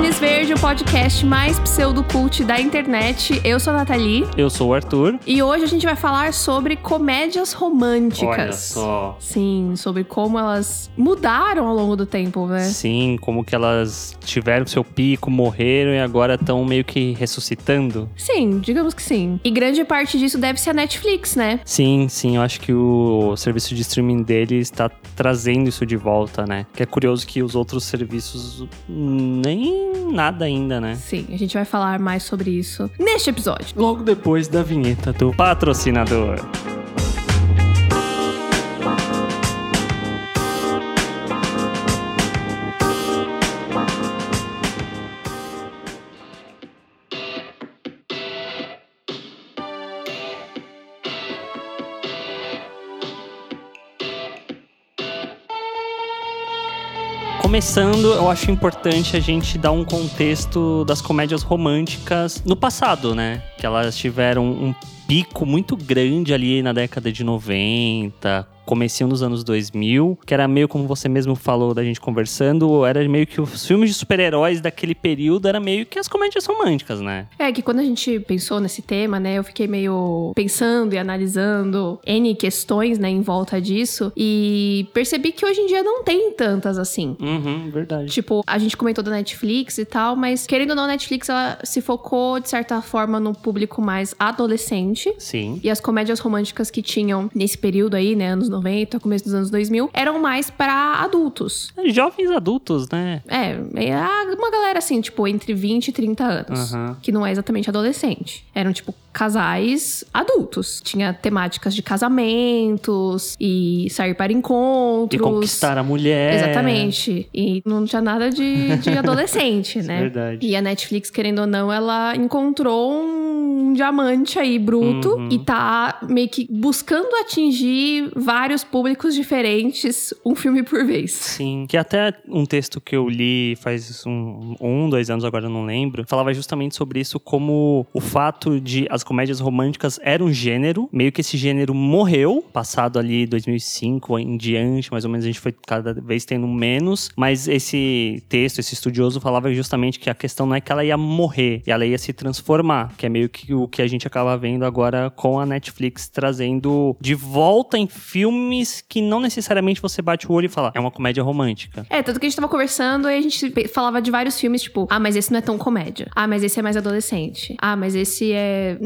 Tênis Verde, o podcast mais pseudo-cult da internet. Eu sou a Nathalie. Eu sou o Arthur. E hoje a gente vai falar sobre comédias românticas. Olha só. Sim, sobre como elas mudaram ao longo do tempo, né? Sim, como que elas tiveram seu pico, morreram e agora estão meio que ressuscitando. Sim, digamos que sim. E grande parte disso deve ser a Netflix, né? Sim, sim, eu acho que o serviço de streaming dele está trazendo isso de volta, né? Que é curioso que os outros serviços nem nada ainda, né? Sim, a gente vai falar mais sobre isso neste episódio. Logo depois da vinheta do patrocinador. Começando, eu acho importante a gente dar um contexto das comédias românticas no passado, né? Que elas tiveram um pico muito grande ali na década de 90, comecinho nos anos 2000, que era meio como você mesmo falou da gente conversando, era meio que os filmes de super-heróis daquele período era meio que as comédias românticas, né? É que quando a gente pensou nesse tema, né, eu fiquei meio pensando e analisando N questões, né, em volta disso e percebi que hoje em dia não tem tantas assim. Uhum, verdade. Tipo, a gente comentou da Netflix e tal, mas querendo ou não, a Netflix ela se focou de certa forma no público mais adolescente. Sim. E as comédias românticas que tinham nesse período aí, né, anos 90, começo dos anos 2000, eram mais para adultos. Jovens adultos, né? É, é uma galera assim, tipo, entre 20 e 30 anos. Uhum. Que não é exatamente adolescente. Eram, tipo, casais adultos. Tinha temáticas de casamentos e sair para encontros. E conquistar a mulher. Exatamente. E não tinha nada de, de adolescente, né? Verdade. E a Netflix, querendo ou não, ela encontrou um diamante aí bruto Uhum. e tá meio que buscando atingir vários públicos diferentes, um filme por vez. Sim, que até um texto que eu li faz um, um, dois anos, agora não lembro, falava justamente sobre isso, como o fato de as comédias românticas eram um gênero, meio que esse gênero morreu, passado ali 2005 em diante, mais ou menos a gente foi cada vez tendo menos, mas esse texto, esse estudioso falava justamente que a questão não é que ela ia morrer, ela ia se transformar, que é meio que o que a gente acaba vendo agora com a Netflix trazendo de volta em filmes que não necessariamente você bate o olho e fala, é uma comédia romântica. É, tanto que a gente tava conversando e a gente falava de vários filmes, tipo, ah, mas esse não é tão comédia. Ah, mas esse é mais adolescente. Ah, mas esse é.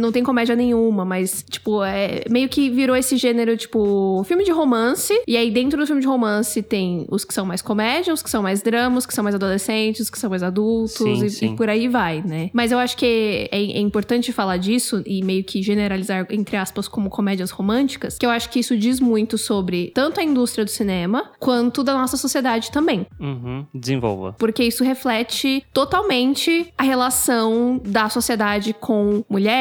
Não tem comédia nenhuma, mas, tipo, é. Meio que virou esse gênero, tipo, filme de romance. E aí, dentro do filme de romance, tem os que são mais comédia, os que são mais drama, os que são mais adolescentes, os que são mais adultos Sim, e, sim. e por aí vai, né? Mas eu acho que é, é importante falar disso e meio que generalizar, entre aspas, como comédias românticas, que eu acho que isso diz muito sobre tanto a indústria do cinema quanto da nossa sociedade também. Uhum, desenvolva. Porque isso reflete totalmente a relação da sociedade com mulheres,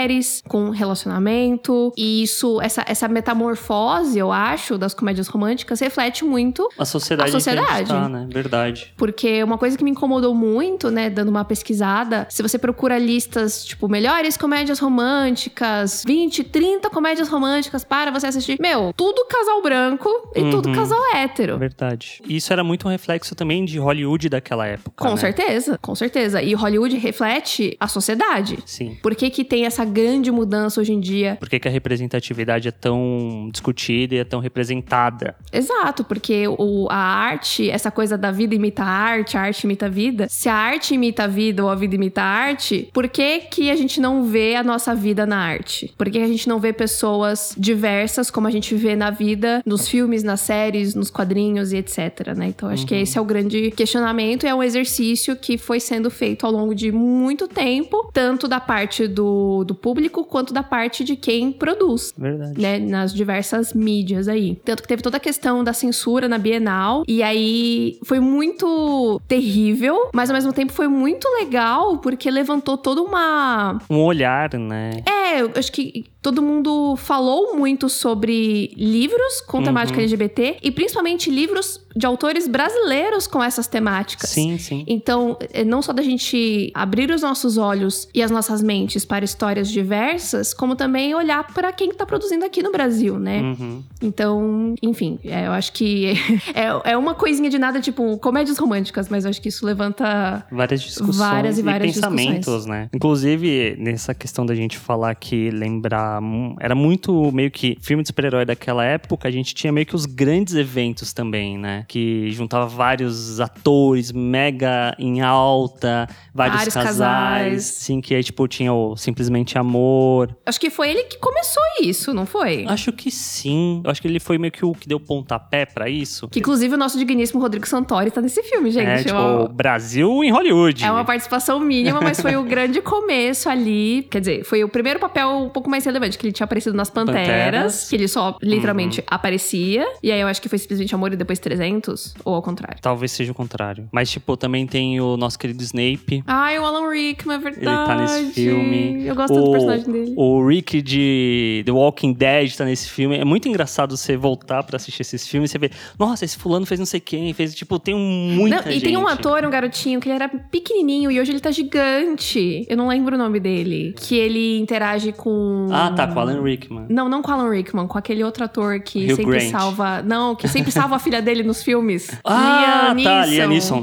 com relacionamento. E isso, essa, essa metamorfose, eu acho, das comédias românticas, reflete muito A sociedade, A sociedade. que a gente tá, né? Verdade. porque uma coisa que me incomodou muito, né, dando uma pesquisada, se você procura listas, tipo, melhores comédias românticas, 20, 30 comédias românticas para você assistir, meu, tudo casal branco e tudo Uhum. casal hétero. Verdade. E isso era muito um reflexo também de Hollywood daquela época. Com né? certeza, com certeza. E Hollywood reflete a sociedade. Sim. Por que, que tem essa grande mudança hoje em dia? Por que, que a representatividade é tão discutida e é tão representada? Exato, porque o, a arte, essa coisa da vida imita a arte, a arte imita a vida. Se a arte imita a vida ou a vida imita a arte, por que, que a gente não vê a nossa vida na arte? Por que a gente não vê pessoas diversas como a gente vê na vida, nos filmes, nas séries, nos quadrinhos e etc, né? Então acho que esse é o grande questionamento e é um exercício que foi sendo feito ao longo de muito tempo, tanto da parte do, do público quanto da parte de quem produz Verdade. né, nas diversas mídias aí. Tanto que teve toda a questão da censura na Bienal, e aí foi muito terrível, mas ao mesmo tempo foi muito legal, porque levantou toda uma. Um olhar, né? É, eu acho que todo mundo falou muito sobre livros com temática Uhum. LGBT e principalmente livros de autores brasileiros com essas temáticas. Sim, sim. Então, é não só da gente abrir os nossos olhos e as nossas mentes para histórias diversas, como também olhar para quem tá produzindo aqui no Brasil, né? Uhum. Então, enfim, é, eu acho que é, é uma coisinha de nada, tipo, comédias românticas, mas eu acho que isso levanta. Várias discussões Várias e várias pensamentos, discussões. né? Inclusive, nessa questão da gente falar que lembrar... Era muito meio que filme de super-herói daquela época, a gente tinha meio que os grandes eventos também, né? Que juntava vários atores mega em alta, vários, Vários casais. casais. Sim, que aí, tipo, tinha o Simplesmente Amor. Acho que foi ele que começou isso, não foi? Acho que sim. Eu acho que ele foi meio que o que deu pontapé pra isso. Que inclusive o nosso digníssimo Rodrigo Santoro tá nesse filme, gente. é, tipo, Brasil em Hollywood. É uma participação mínima, mas foi o grande começo ali. Quer dizer, foi o primeiro papel um pouco mais relevante, que ele tinha aparecido nas Panteras, Panteras. que ele só literalmente aparecia. E aí eu acho que foi simplesmente Amor e depois 300, ou ao contrário. Talvez seja o contrário. Mas, tipo, também tem o nosso querido Snape. Ai, o Alan Rickman, é verdade. Ele tá nesse filme. Eu gosto tanto do O- personagem dele. O Rick de The Walking Dead tá nesse filme. É muito engraçado você voltar pra assistir esses filmes e você ver, nossa, esse fulano fez não sei quem, fez, tipo, tem muita Não, e gente. tem um ator, um garotinho, que ele era pequenininho e hoje ele tá gigante. Eu não lembro o nome dele. Que ele interage com. Ah, tá, com o Alan Rickman. Não, não com o Alan Rickman, com aquele outro ator que Hugh sempre Grant. salva. Não, que sempre salva a filha dele nos filmes. Ah, Liam tá. Liam Neeson.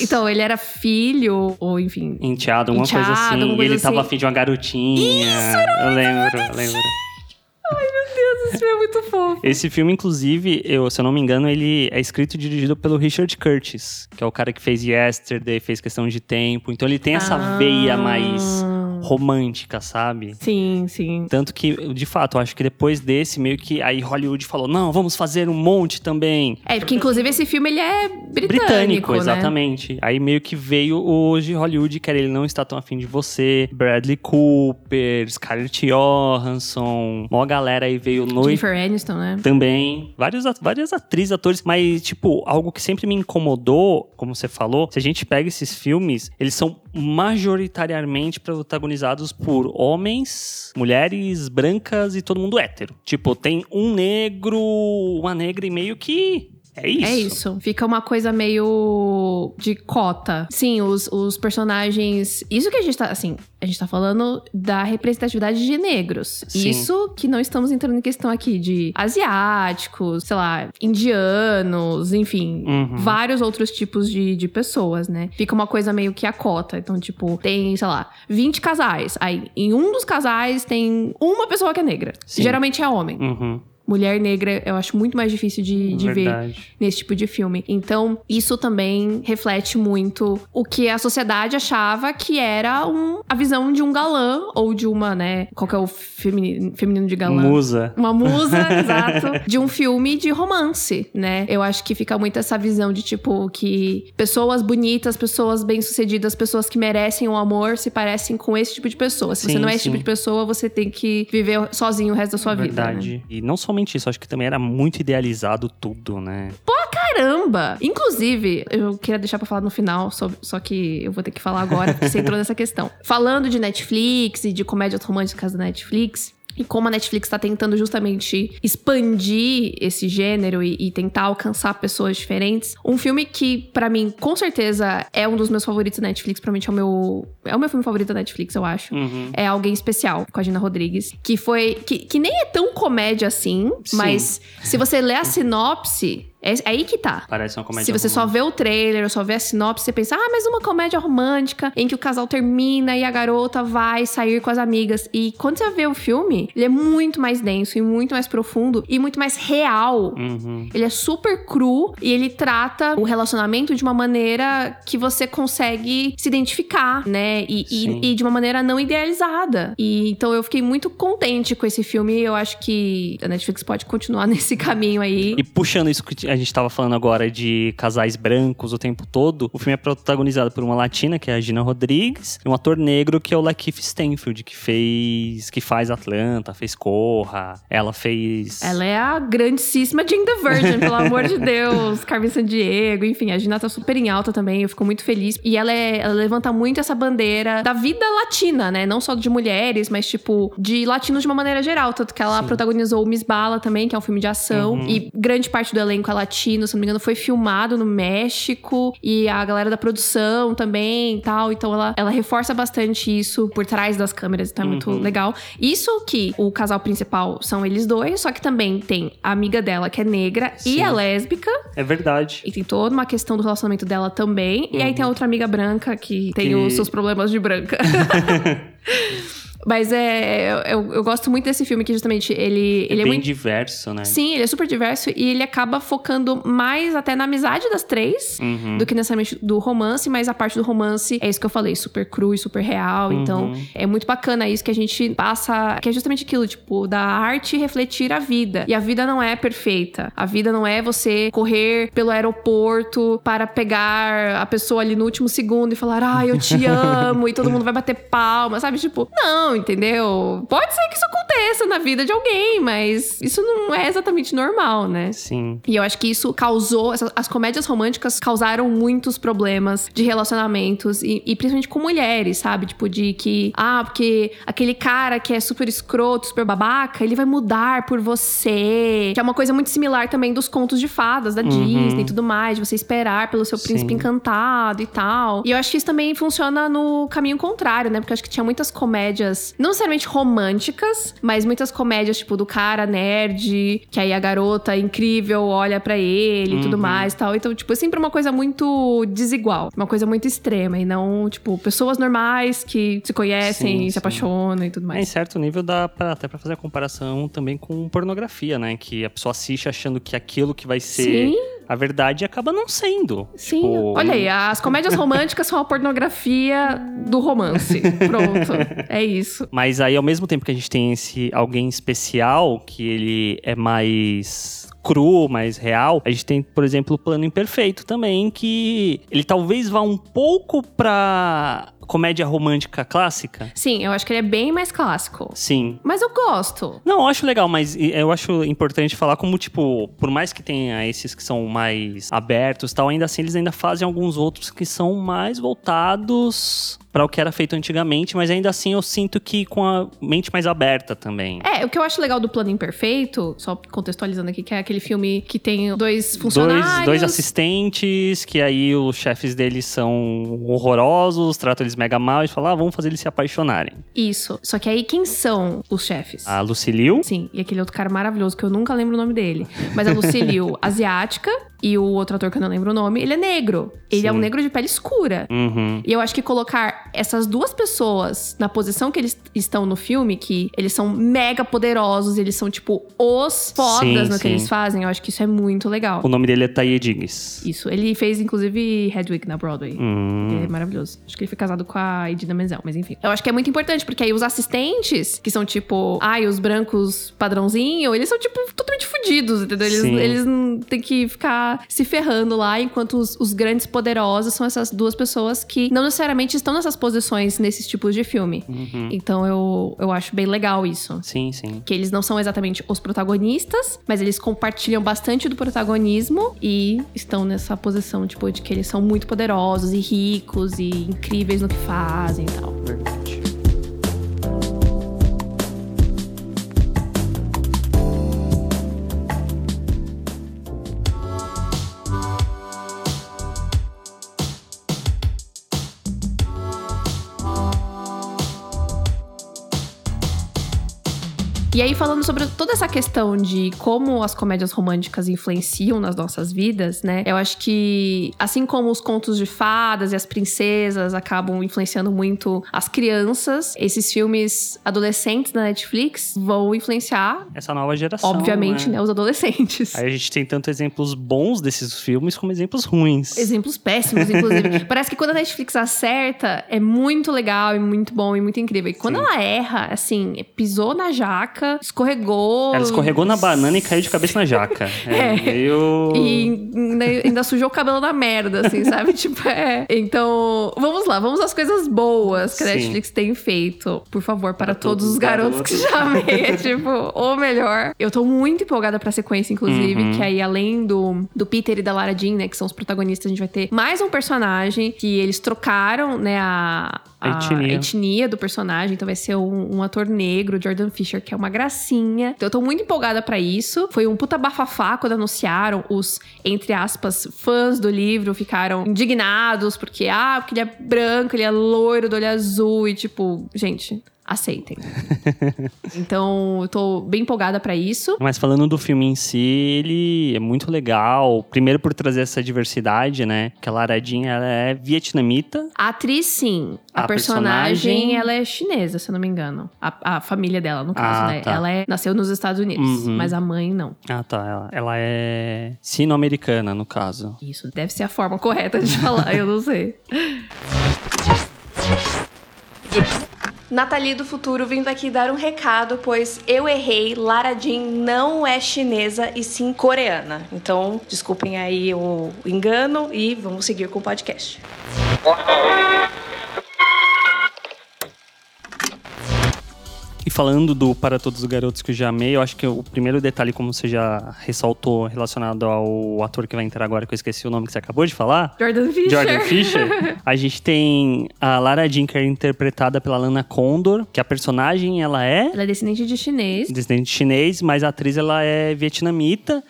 Então, ele era filho, ou enfim. Enteado, alguma coisa Enteado, assim. alguma e coisa ele tava assim. afim de uma garotinha. Isso, eu lembro, eu lembro. Deus, esse filme é muito fofo. Esse filme, inclusive, eu, se eu não me engano, ele é escrito e dirigido pelo Richard Curtis, que é o cara que fez Yesterday, fez Questão de Tempo. Então ele tem essa Ah. veia mais romântica, sabe? Sim, sim. Tanto que, de fato, eu acho que depois desse, meio que aí Hollywood falou: não, vamos fazer um monte também. É, porque inclusive esse filme ele é britânico, Britânico, né? exatamente. Aí meio que veio hoje Hollywood, que era ele não está tão afim de você. Bradley Cooper, Scarlett Johansson, mó galera aí veio no Jennifer Aniston, né? também. Vários, várias atrizes, atores. Mas, tipo, algo que sempre me incomodou, como você falou, se a gente pega esses filmes, eles são majoritariamente protagonizados por homens, mulheres, brancas e todo mundo hétero. Tipo, tem um negro, uma negra e meio que. É isso. É isso. Fica uma coisa meio de cota. Sim, os, os personagens. Isso que a gente tá. Assim, a gente tá falando da representatividade de negros. Sim. Isso que não estamos entrando em questão aqui de asiáticos, sei lá, indianos, enfim. Uhum. Vários outros tipos de, de pessoas, né? Fica uma coisa meio que a cota. Então, tipo, tem, sei lá, 20 casais. Aí, em um dos casais tem uma pessoa que é negra. Sim. Geralmente é homem. Uhum, Mulher negra, eu acho muito mais difícil de, de ver verdade. nesse tipo de filme. Então, isso também reflete muito o que a sociedade achava que era um, a visão de um galã ou de uma, né? Qual que é o feminino, feminino de galã? Musa. Uma musa, exato, de um filme de romance, né? Eu acho que fica muito essa visão de tipo que pessoas bonitas, pessoas bem-sucedidas, pessoas que merecem o amor se parecem com esse tipo de pessoa. Se Sim, você não é esse sim. tipo de pessoa, você tem que viver sozinho o resto da sua vida. né? Verdade. E não somente isso, acho que também era muito idealizado tudo, né? Caramba! Inclusive, eu queria deixar pra falar no final, só, só que eu vou ter que falar agora, porque você entrou nessa questão. Falando de Netflix e de comédias românticas da Netflix. E como a Netflix tá tentando justamente expandir esse gênero e, e tentar alcançar pessoas diferentes. Um filme que, pra mim, com certeza é um dos meus favoritos da Netflix. Provavelmente é o meu. É o meu filme favorito da Netflix, eu acho. Uhum. É Alguém Especial, com a Gina Rodrigues. Que foi. Que, que nem é tão comédia assim, Sim. mas se você ler a sinopse, é, é aí que tá. Parece uma comédia Se você só romântica. vê o trailer ou só vê a sinopse, você pensa, ah, mas uma comédia romântica em que o casal termina e a garota vai sair com as amigas. E quando você vê o filme, ele é muito mais denso e muito mais profundo e muito mais real. Uhum. Ele é super cru e ele trata o relacionamento de uma maneira que você consegue se identificar, né? E, e, e de uma maneira não idealizada. E então eu fiquei muito contente com esse filme. Eu acho que a Netflix pode continuar nesse caminho aí. E puxando isso que a gente tava falando agora de casais brancos o tempo todo, o filme é protagonizado por uma latina, que é a Gina Rodrigues, e um ator negro que é o Lakeith Stanfield, que fez. que faz Atlanta, fez Corra. Ela fez. Ela é a grandíssima Jane the Virgin, pelo amor de Deus. Carmen Sandiego, enfim, a Gina tá super em alta também, eu fico muito feliz. E ela, é, ela levanta muito essa bandeira da vida latina, né? Não só de mulheres, mas tipo, de latinos de uma maneira geral. Tanto que ela Sim. protagonizou o Miss Bala também, que é um filme de ação. Uhum. E grande parte do elenco é latino, se não me engano, foi filmado no México. E a galera da produção também e tal. Então ela, ela reforça bastante isso por trás das câmeras, então é muito Uhum. legal. Isso que o casal principal são eles dois, só que também tem a amiga dela que é negra e Sim. é lésbica. É verdade. E tem toda uma questão do relacionamento dela também. E aí tem a outra amiga branca que tem Uhum. Que- os seus problemas de branca. Mas é. Eu, eu gosto muito desse filme que justamente ele, ele é, bem muito. diverso, né? Sim, ele é super diverso e ele acaba focando mais até na amizade das três Uhum. do que necessariamente do romance, mas a parte do romance é isso que eu falei, super cru e super real. Então Uhum. é muito bacana isso que a gente passa, que é justamente aquilo, tipo, da arte refletir a vida. E a vida não é perfeita. A vida não é você correr pelo aeroporto para pegar a pessoa ali no último segundo e falar, ah, eu te amo, e todo mundo vai bater palma, sabe? Tipo, não, entendeu? Pode ser que isso aconteça na vida de alguém, mas isso não é exatamente normal, né? Sim. E eu acho que isso causou. As comédias românticas causaram muitos problemas de relacionamentos, e, e principalmente com mulheres, sabe? Tipo, de que, ah, porque aquele cara que é super escroto, super babaca, ele vai mudar por você. Que é uma coisa muito similar também dos contos de fadas da Disney e tudo mais, de você esperar pelo seu príncipe Sim. encantado e tal. E eu acho que isso também funciona no caminho contrário, né? Porque eu acho que tinha muitas comédias, não necessariamente românticas, mas muitas comédias, tipo, do cara nerd, que aí a garota incrível olha pra ele e tudo Uhum. mais e tal. Então, tipo, é sempre uma coisa muito desigual, uma coisa muito extrema, e não, tipo, pessoas normais que se conhecem, Sim, se sim. apaixonam e tudo É, em mais. certo nível dá pra, até pra fazer a comparação também com pornografia, né? Que a pessoa assiste achando que aquilo que vai ser Sim. A verdade acaba não sendo. Sim, Tipo, olha aí, as comédias românticas são a pornografia do romance. Pronto, é isso. Mas aí, ao mesmo tempo que a gente tem esse alguém especial, que ele é mais cru, mais real, a gente tem, por exemplo, o Plano Imperfeito também, que ele talvez vá um pouco pra comédia romântica clássica. Sim, eu acho que ele é bem mais clássico. Sim. Mas eu gosto. Não, eu acho legal, mas eu acho importante falar como, tipo, por mais que tenha esses que são mais abertos e tal, ainda assim eles ainda fazem alguns outros que são mais voltados para o que era feito antigamente, mas ainda assim eu sinto que com a mente mais aberta também. É, o que eu acho legal do Plano Imperfeito, só contextualizando aqui, que é aquele filme que tem dois funcionários. Dois, dois assistentes, que aí os chefes deles são horrorosos, tratam eles mega mal e falam, ah, vamos fazer eles se apaixonarem. Isso. Só que aí quem são os chefes? A Lucilio, Sim, e aquele outro cara maravilhoso que eu nunca lembro o nome dele. Mas a Lucilio, asiática, e o outro ator que eu não lembro o nome, ele é negro. Ele é Sim. um negro de pele escura. uhum, E eu acho que colocar essas duas pessoas na posição que eles estão no filme, que eles são mega poderosos, eles são, tipo, os fodas Sim, no que eles fazem, eu acho que isso é muito legal. o nome dele é Taye Diggs. Isso. Ele fez, inclusive, Hedwig na Broadway. Hum, Ele é maravilhoso. Acho que ele foi casado com a Idina Menzel, mas enfim. Eu acho que é muito importante, porque aí os assistentes, que são tipo, ai, os brancos padrãozinho, eles são, tipo, totalmente fodidos, entendeu? Eles, Sim. eles não têm que ficar se ferrando lá, enquanto os, os grandes poderosos são essas duas pessoas que não necessariamente estão nessas posições nesses tipos de filme. uhum. Então eu, eu acho bem legal isso. Sim, sim. Que eles não são exatamente os protagonistas, mas eles compartilham bastante do protagonismo e estão nessa posição, tipo, de que eles são muito poderosos e ricos e incríveis no que fazem e tal. Verdade. E aí, falando sobre toda essa questão de como as comédias românticas influenciam nas nossas vidas, né? Eu acho que, assim como os contos de fadas e as princesas acabam influenciando muito as crianças, esses filmes adolescentes da Netflix vão influenciar, Essa nova geração. obviamente, né? né, os adolescentes. Aí a gente tem tanto exemplos bons desses filmes como exemplos ruins. Exemplos péssimos, inclusive. Parece que quando a Netflix acerta, é muito legal e muito bom e muito incrível. E quando Sim. ela erra, assim, pisou na jaca, seca, escorregou. Ela escorregou na banana e caiu de cabeça na jaca. É, É. meio... E ainda, ainda sujou o cabelo na merda, assim, sabe? tipo, é. Então, vamos lá, vamos às coisas boas que a. Netflix tem feito. Por favor, para, Para todos os garotos, que já amei. É tipo, o melhor. Eu tô muito empolgada pra sequência, inclusive, Uhum. que aí, além do, do Peter e da Lara Jean, né, que são os protagonistas, a gente vai ter mais um personagem que eles trocaram, né, a. A etnia. etnia do personagem, então vai ser um, um ator negro, Jordan Fisher, que é uma gracinha. Então eu tô muito empolgada pra isso. Foi um puta bafafá quando anunciaram. Os, entre aspas, fãs do livro ficaram indignados, porque, ah, porque ele é branco, ele é loiro, do olho azul, e tipo, gente. Aceitem. então, eu tô bem empolgada pra isso. Mas falando do filme em si, ele é muito legal. Primeiro por trazer essa diversidade, né? Que a Lara Jean, ela é vietnamita. A atriz, sim. A, A personagem, personagem- ela é chinesa, se eu não me engano. A, a família dela, no caso, Ah, né? tá. Ela é, nasceu nos Estados Unidos, Uhum. mas a mãe não. Ah, tá. Ela, ela é sino-americana, no caso. Isso deve ser a forma correta de falar, eu não sei. Nathalie do Futuro vindo aqui dar um recado, pois eu errei. Lara Jean não é chinesa e sim coreana. Então, desculpem aí o engano e vamos seguir com o podcast. Falando do Para Todos os Garotos que eu já amei, eu acho que o primeiro detalhe, como você já ressaltou, relacionado ao ator que vai entrar agora, que eu esqueci o nome que você acabou de falar. Jordan Fisher. Jordan Fisher. A gente tem a Lara Jean, que é interpretada pela Lana Condor, que a personagem, ela é Ela é descendente de chinês. descendente chinês, mas a atriz, ela é vietnamita.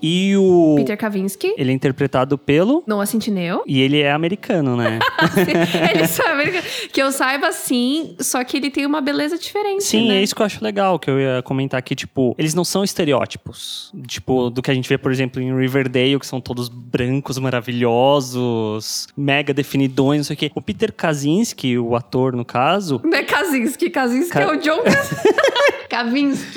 E o... Peter Kavinsky. Ele é interpretado pelo... Noah Centineo. E ele é americano, né? ele sabe que eu saiba sim, só que ele tem uma beleza diferente, Sim, né? é isso que eu acho legal, que eu ia comentar aqui, tipo, eles não são estereótipos. Tipo, do que a gente vê, por exemplo, em Riverdale, que são todos brancos, maravilhosos, mega definidões, não sei o quê. O Peter Kaczynski, o ator, no caso, Não é Kaczynski, Kaczynski Ka- é o John Kavinsky.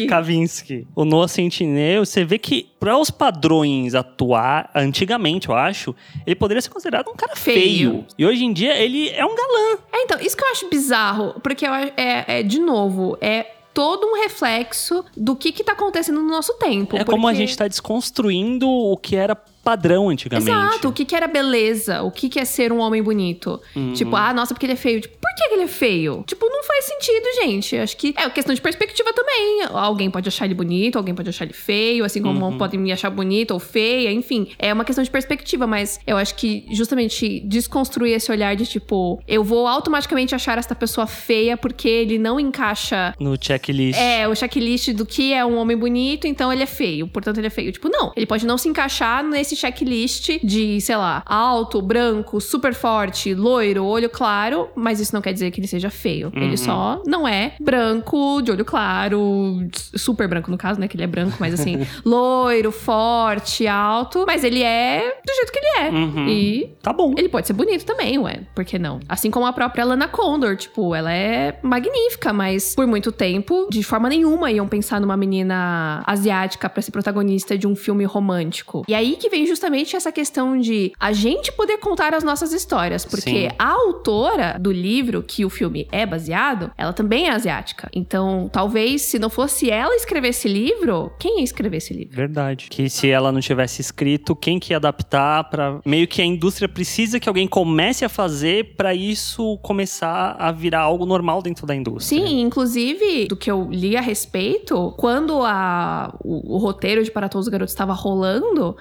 Kavinsky. O Noah Centineo, você vê que, para os padrões atuar, antigamente, eu acho, ele poderia ser considerado um cara feio. Feio. E hoje em dia, ele é um galã. É, então, isso que eu acho bizarro, porque eu é, é, de novo, é todo um reflexo do que que tá acontecendo no nosso tempo. é como a porque- gente tá desconstruindo o que era padrão antigamente. Exato, o que que era beleza, o que que é ser um homem bonito. Uhum. Tipo, ah, nossa, porque ele é feio. Tipo, por que que ele é feio? Tipo, não faz sentido, gente. Acho que é questão de perspectiva também. Alguém pode achar ele bonito, alguém pode achar ele feio, assim como Uhum. podem me achar bonita ou feia, enfim. É uma questão de perspectiva, mas eu acho que justamente desconstruir esse olhar de tipo, eu vou automaticamente achar esta pessoa feia porque ele não encaixa No checklist. é, o checklist do que é um homem bonito, então ele é feio, portanto ele é feio. Tipo, não, ele pode não se encaixar nesse checklist de, sei lá, alto, branco, super forte, loiro, olho claro, mas isso não quer dizer que ele seja feio. Uhum. Ele só não é branco, de olho claro, super branco no caso, né, que ele é branco, mas assim, loiro, forte, alto, mas ele é do jeito que ele é. Uhum. E Tá bom. ele pode ser bonito também, ué. Por que não? Assim como a própria Lana Condor, tipo, ela é magnífica, mas por muito tempo, de forma nenhuma, iam pensar numa menina asiática pra ser protagonista de um filme romântico. E aí que vem justamente essa questão de a gente poder contar as nossas histórias, porque Sim. a autora do livro que o filme é baseado, ela também é asiática. Então, talvez se não fosse ela escrever esse livro, quem ia escrever esse livro? Verdade. Que se ela não tivesse escrito, quem que ia adaptar para meio que a indústria precisa que alguém comece a fazer pra isso começar a virar algo normal dentro da indústria. Sim, inclusive, do que eu li a respeito, quando a, o, o roteiro de Para Todos os Garotos estava rolando,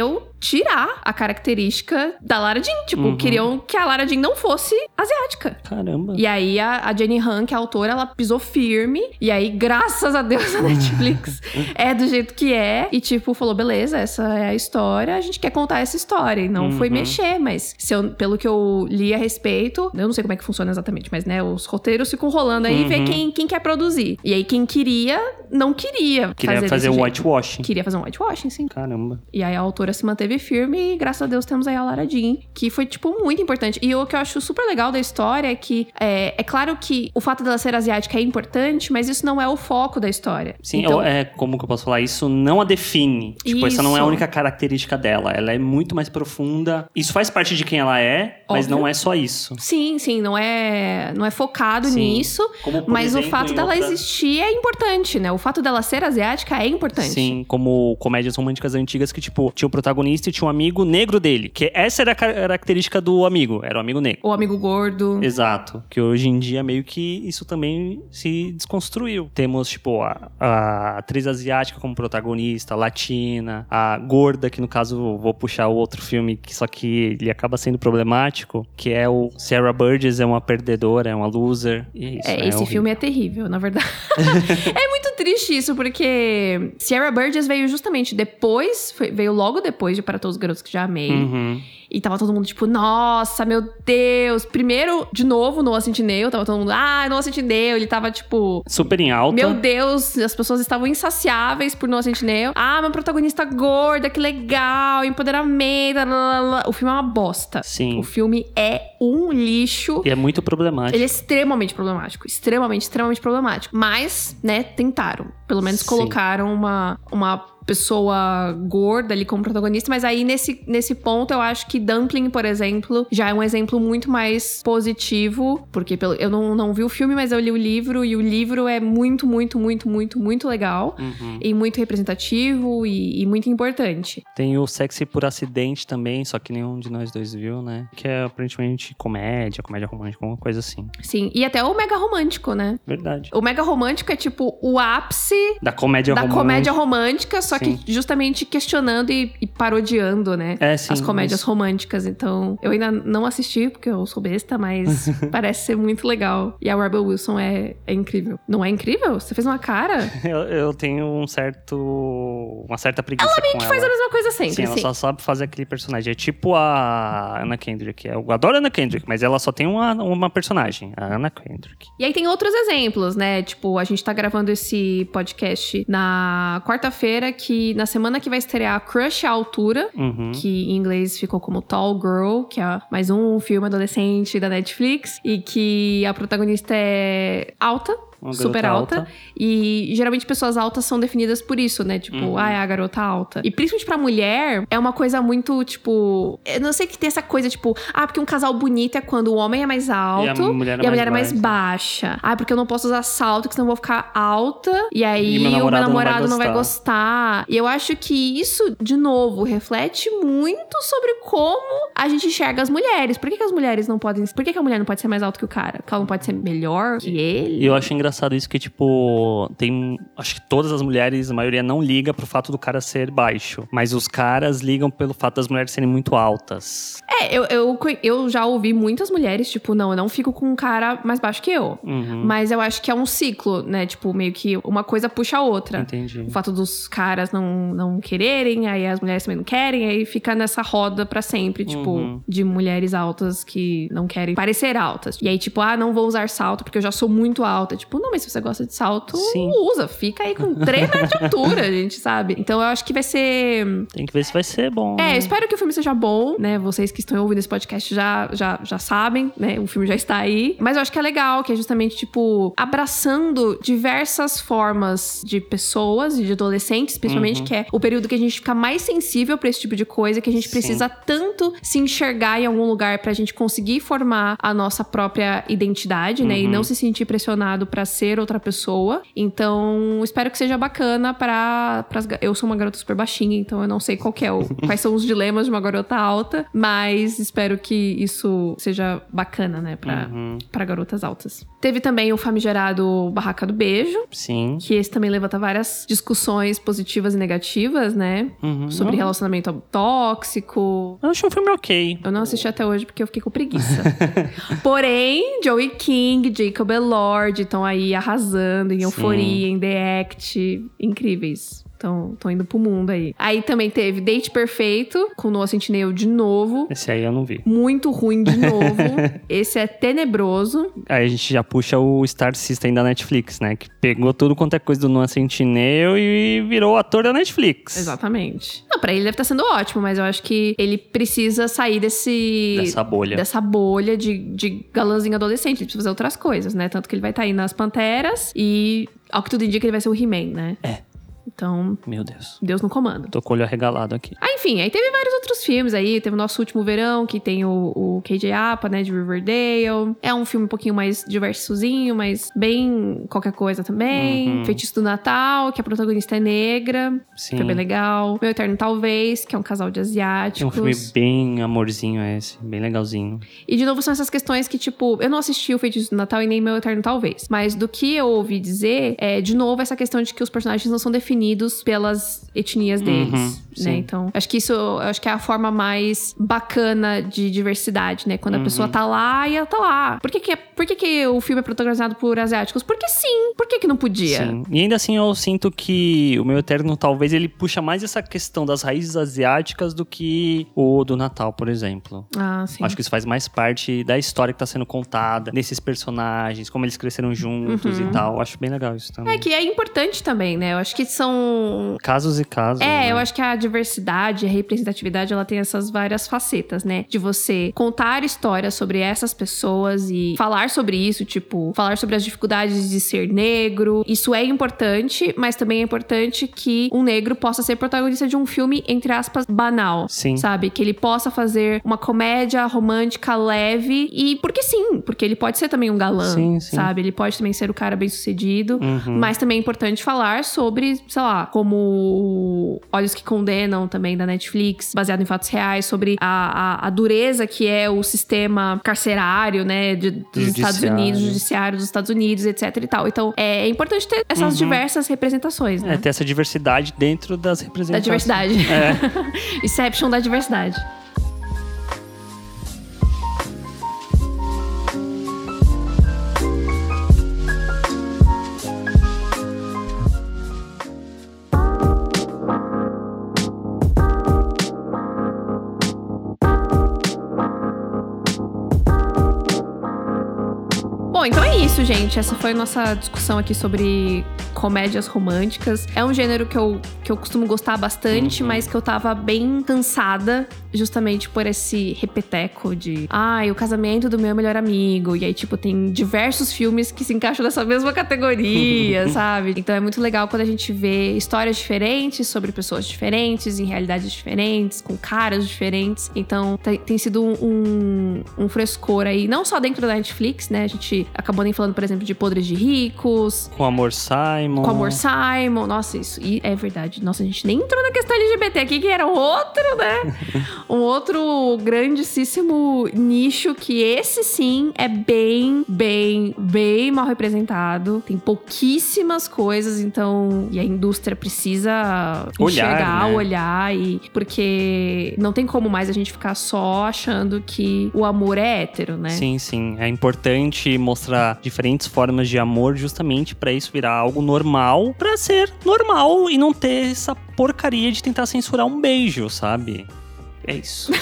queriam tirar a característica da Lara Jean. Tipo, Uhum. queriam que a Lara Jean não fosse asiática. Caramba. E aí a, a Jenny Han, que é a autora, ela pisou firme. E aí, graças a Deus, a Netflix é do jeito que é. E tipo, falou: beleza, essa é a história, a gente quer contar essa história. E não foi Uhum. mexer, mas eu- pelo que eu li a respeito, eu não sei como é que funciona exatamente, mas né, os roteiros ficam rolando aí e vê Uhum. quem, quem quer produzir. E aí, quem queria, não queria Queria fazer fazer um jeito. whitewashing. Queria fazer um whitewashing, sim. Caramba. E aí a autora se manteve teve filme e graças a Deus temos aí a Lara Jean, que foi, tipo, muito importante. E o que eu acho super legal da história é que é, é claro que o fato dela ser asiática é importante, mas isso não é o foco da história. Sim, então, é como que eu posso falar? Isso não a define. Tipo, essa não é a Isso. única característica dela. Ela é muito mais profunda. Isso faz parte de quem ela é, mas Óbvio. não é só isso. Sim, sim, não é, não é focado Sim. nisso, Como, mas exemplo, o fato dela outra- existir é importante, né? O fato dela ser asiática é importante. Sim, como comédias românticas antigas que, tipo, tinha o protagonista e tinha um amigo negro dele. Que essa era a ca- característica do amigo, era o amigo negro. O amigo gordo. Exato. Que hoje em dia meio que isso também se desconstruiu. Temos, tipo, a, a atriz asiática como protagonista, latina, a gorda, que no caso vou puxar o outro filme, que só que ele acaba sendo problemático, que é o Sarah Burgess é uma perdedora, é uma loser. E isso, É, né, esse horrível. filme é terrível, na verdade. é muito triste isso, porque Sierra Burgess veio justamente depois, foi- veio logo depois de Para Todos os Garotos que Já Amei. Uhum. E tava todo mundo tipo, nossa, meu Deus. Primeiro, de novo, Noah Centineo. Tava todo mundo, ah, Noah Centineo. Ele tava tipo, Super em alta. meu Deus, as pessoas estavam insaciáveis por Noah Centineo. Ah, uma protagonista gorda, que legal, empoderamento. O filme é uma bosta. Sim. O filme é um lixo. E é muito problemático. Ele é extremamente problemático. Extremamente, extremamente problemático. Mas, né, tentaram. Pelo menos Sim. colocaram uma, uma pessoa gorda ali como protagonista. Mas aí, nesse, nesse ponto, eu acho que Dumpling, por exemplo, já é um exemplo muito mais positivo. Porque pelo, eu não, não vi o filme, mas eu li o livro. E o livro é muito, muito, muito, muito, muito legal. Uhum. E muito representativo e, e muito importante. Tem o Sexy por Acidente também, só que nenhum de nós dois viu, né? Que é aparentemente comédia, comédia romântica, alguma coisa assim. Sim. E até o mega romântico, né? Verdade. O mega romântico é tipo o ápice Da comédia da romântica. comédia romântica, só. Que justamente questionando e, e parodiando, né? É, sim. As comédias mas- românticas. Então, eu ainda não assisti, porque eu sou besta, mas parece ser muito legal. E a Rebel Wilson é, é incrível. Não é incrível? Você fez uma cara? Eu, eu tenho um certo. Uma certa preguiça com ela. Faz a mesma coisa sempre, Sim, ela sim. só sabe fazer aquele personagem. É tipo a Anna Kendrick. Eu adoro a Anna Kendrick, mas ela só tem uma, uma personagem, a Anna Kendrick. E aí tem outros exemplos, né? Tipo, a gente tá gravando esse podcast na quarta-feira, que na semana que vai estrear Crush à Altura, Uhum. que em inglês ficou como Tall Girl, que é mais um filme adolescente da Netflix, e que a protagonista é alta. Uma super garota alta. E geralmente pessoas altas são definidas por isso, né? Tipo, Uhum. ah, é a garota alta. E principalmente pra mulher, é uma coisa muito, tipo. Eu não sei que tem essa coisa, tipo, ah, porque um casal bonito é quando o homem é mais alto mulher é e a mais mulher é mais baixa. baixa. Ah, porque eu não posso usar salto, porque senão eu vou ficar alta. E aí E meu o meu namorado não vai não vai gostar. E eu acho que isso, de novo, reflete muito sobre como a gente enxerga as mulheres. Por que, que as mulheres não podem. Por que, que a mulher não pode ser mais alta que o cara? Porque ela não pode ser melhor que ele? E eu acho engraçado isso que, tipo, tem. Acho que todas as mulheres, a maioria, não liga pro fato do cara ser baixo. Mas os caras ligam pelo fato das mulheres serem muito altas. É, eu, eu, eu já ouvi muitas mulheres, tipo, não, eu não fico com um cara mais baixo que eu. Uhum. Mas eu acho que é um ciclo, né? Tipo, meio que uma coisa puxa a outra. Entendi. O fato dos caras não, não quererem, aí as mulheres também não querem, aí fica nessa roda pra sempre, tipo, Uhum. de mulheres altas que não querem parecer altas. E aí, tipo, ah, não vou usar salto porque eu já sou muito alta. Tipo, não, mas se você gosta de salto, Sim. usa. Fica aí com 3 metros de altura, gente, sabe? Então eu acho que vai ser. Tem que ver se vai ser bom. É, né? eu espero que o filme seja bom, né? Vocês que estão ouvindo esse podcast já, já, já sabem, né? O filme já está aí. Mas eu acho que é legal, que é justamente, tipo, abraçando diversas formas de pessoas e de adolescentes, principalmente, Uhum. que é o período que a gente fica mais sensível pra esse tipo de coisa, que a gente Sim. precisa tanto se enxergar em algum lugar pra gente conseguir formar a nossa própria identidade, né? E Uhum. não se sentir pressionado pra ser outra pessoa. Então, espero que seja bacana para eu sou uma garota super baixinha, então eu não sei qual é o, quais são os dilemas de uma garota alta, mas espero que isso seja bacana, né, pra, Uhum. pra garotas altas. Teve também o famigerado Barraca do Beijo, Sim. que esse também levanta várias discussões positivas e negativas, né? Uhum. Sobre Não, relacionamento tóxico, Eu achei um filme ok. eu não assisti até hoje porque eu fiquei com preguiça. Porém, Joey King, Jacob Elord estão aí arrasando em Euforia, em The Act. Incríveis. Estão indo pro mundo aí. Aí também teve Date Perfeito, com Noah Centineo de novo. Esse aí eu não vi. Muito ruim de novo. Esse é tenebroso. Aí a gente já puxa o Star System da Netflix, né? Que pegou tudo quanto é coisa do Noah Centineo e virou ator da Netflix. Exatamente. Não, pra ele deve estar sendo ótimo, mas eu acho que ele precisa sair desse... Dessa bolha. Dessa bolha de, de galãzinho adolescente. Ele precisa fazer outras coisas, né? Tanto que ele vai estar aí nas Panteras e... Ao que tudo indica, ele vai ser o He-Man, né? É. Então, Meu Deus. Deus no comando. Tô com o olho arregalado aqui. Ah, enfim, aí teve vários outros filmes aí. Teve o nosso último verão, que tem o, o KJ Apa, né, de Riverdale. É um filme um pouquinho mais diversozinho, mas bem qualquer coisa também. Uhum. Feitiço do Natal, que a protagonista é negra. Sim. Foi bem legal. Meu Eterno Talvez, que é um casal de É asiáticos. um filme bem amorzinho esse, bem legalzinho. E de novo são essas questões que, tipo, eu não assisti o Feitiço do Natal e nem Meu Eterno Talvez. Mas do que eu ouvi dizer, é, de novo, essa questão de que os personagens não são definidos pelas etnias deles. Uhum, né? Então, acho que isso acho que é a forma mais bacana de diversidade, né? Quando a Uhum. pessoa tá lá e ela tá lá. Por que, que, é- por que, que o filme é protagonizado por asiáticos? Porque sim. Por que, que não podia? Sim. E ainda assim eu sinto que o meu Eterno talvez ele puxa mais essa questão das raízes asiáticas do que o do Natal, por exemplo. Ah, sim. Acho que isso faz mais parte da história que tá sendo contada, desses personagens, como eles cresceram juntos Uhum. e tal. Acho bem legal isso também. É que é importante também, né? Eu acho que são Casos e casos. É, né? eu acho que a diversidade, a representatividade, ela tem essas várias facetas, né? De você contar histórias sobre essas pessoas e falar sobre isso, tipo, falar sobre as dificuldades de ser negro. Isso é importante, mas também é importante que um negro possa ser protagonista de um filme, entre aspas, banal. Sim. Sabe? Que ele possa fazer uma comédia romântica leve e porque sim, porque ele pode ser também um galã, Sim, sim. sabe? Ele pode também ser o cara bem sucedido. Uhum. Mas também é importante falar sobre, sei lá, como Olhos que Condenam também da Netflix, baseado em fatos reais, sobre a, a, a dureza que é o sistema carcerário, né, de- dos Estados Judiciário. Unidos, judiciário dos Estados Unidos, etc e tal. Então, é, é importante ter essas Uhum. diversas representações, É, né? ter essa diversidade dentro das Da representações. diversidade. É. Inception da diversidade. Gente. Essa foi a nossa discussão aqui sobre comédias românticas. É um gênero que eu, que eu costumo gostar bastante, mas que eu tava bem cansada justamente por esse repeteco de ai, o casamento do meu melhor amigo. E aí, tipo, tem diversos filmes que se encaixam nessa mesma categoria, sabe? Então é muito legal quando a gente vê histórias diferentes sobre pessoas diferentes, em realidades diferentes, com caras diferentes. Então tem, tem sido um, um frescor aí, não só dentro da Netflix, né? A gente acabou nem falando, por exemplo, de Podres de Ricos, Com Amor Simon. com Amor Simon. Nossa, isso e é verdade. Nossa, a gente nem entrou na questão LGBT aqui, que era outro, né? um outro grandíssimo nicho que esse sim é bem, bem, bem mal representado. Tem pouquíssimas coisas, então. E a indústria precisa Olhar, enxergar, né? olhar, e. Porque não tem como mais a gente ficar só achando que o amor é hétero, né? Sim, sim. É importante mostrar diferentes formas de amor justamente pra isso virar algo normal, pra ser normal e não ter essa porcaria de tentar censurar um beijo, sabe? É isso.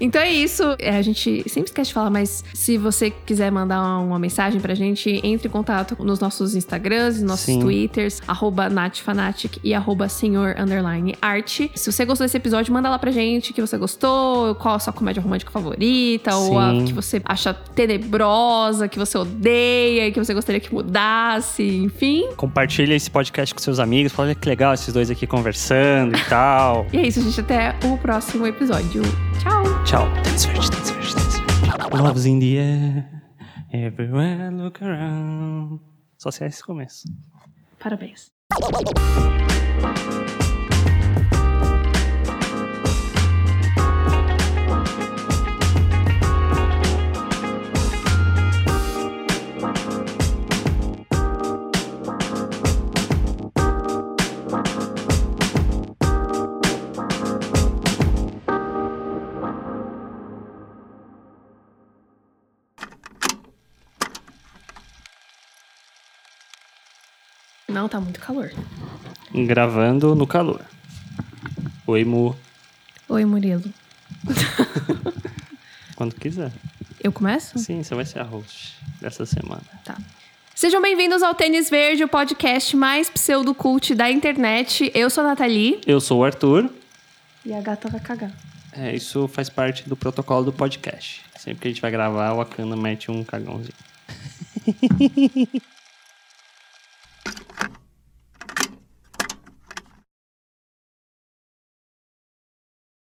Então é isso. É, a gente sempre esquece de falar, mas se você quiser mandar uma mensagem pra gente, entre em contato nos nossos Instagrams, nos nossos Sim. Twitters, arroba natfanatic e arroba senhor underline arte. Se você gostou desse episódio, manda lá pra gente que você gostou, qual a sua comédia romântica favorita, ou a Sim. que você acha tenebrosa, que você odeia e que você gostaria que mudasse, enfim. Compartilha esse podcast com seus amigos. Fala que legal esses dois aqui conversando e tal. E é isso, gente. Até o próximo episódio. Tchau! Tchau. Love's in the air. Everywhere look around. Só se é esse começo. Parabéns. Não, tá muito calor. Gravando no calor. Oi, Mu. Oi, Murilo. Quando quiser. Eu começo? Sim, você vai ser a host dessa semana. Tá. Sejam bem-vindos ao Tênis Verde, o podcast mais pseudocult da internet. Eu sou a Nathalie. Eu sou o Arthur. E a gata vai cagar. É, isso faz parte do protocolo do podcast. Sempre que a gente vai gravar, o Akana mete um cagãozinho.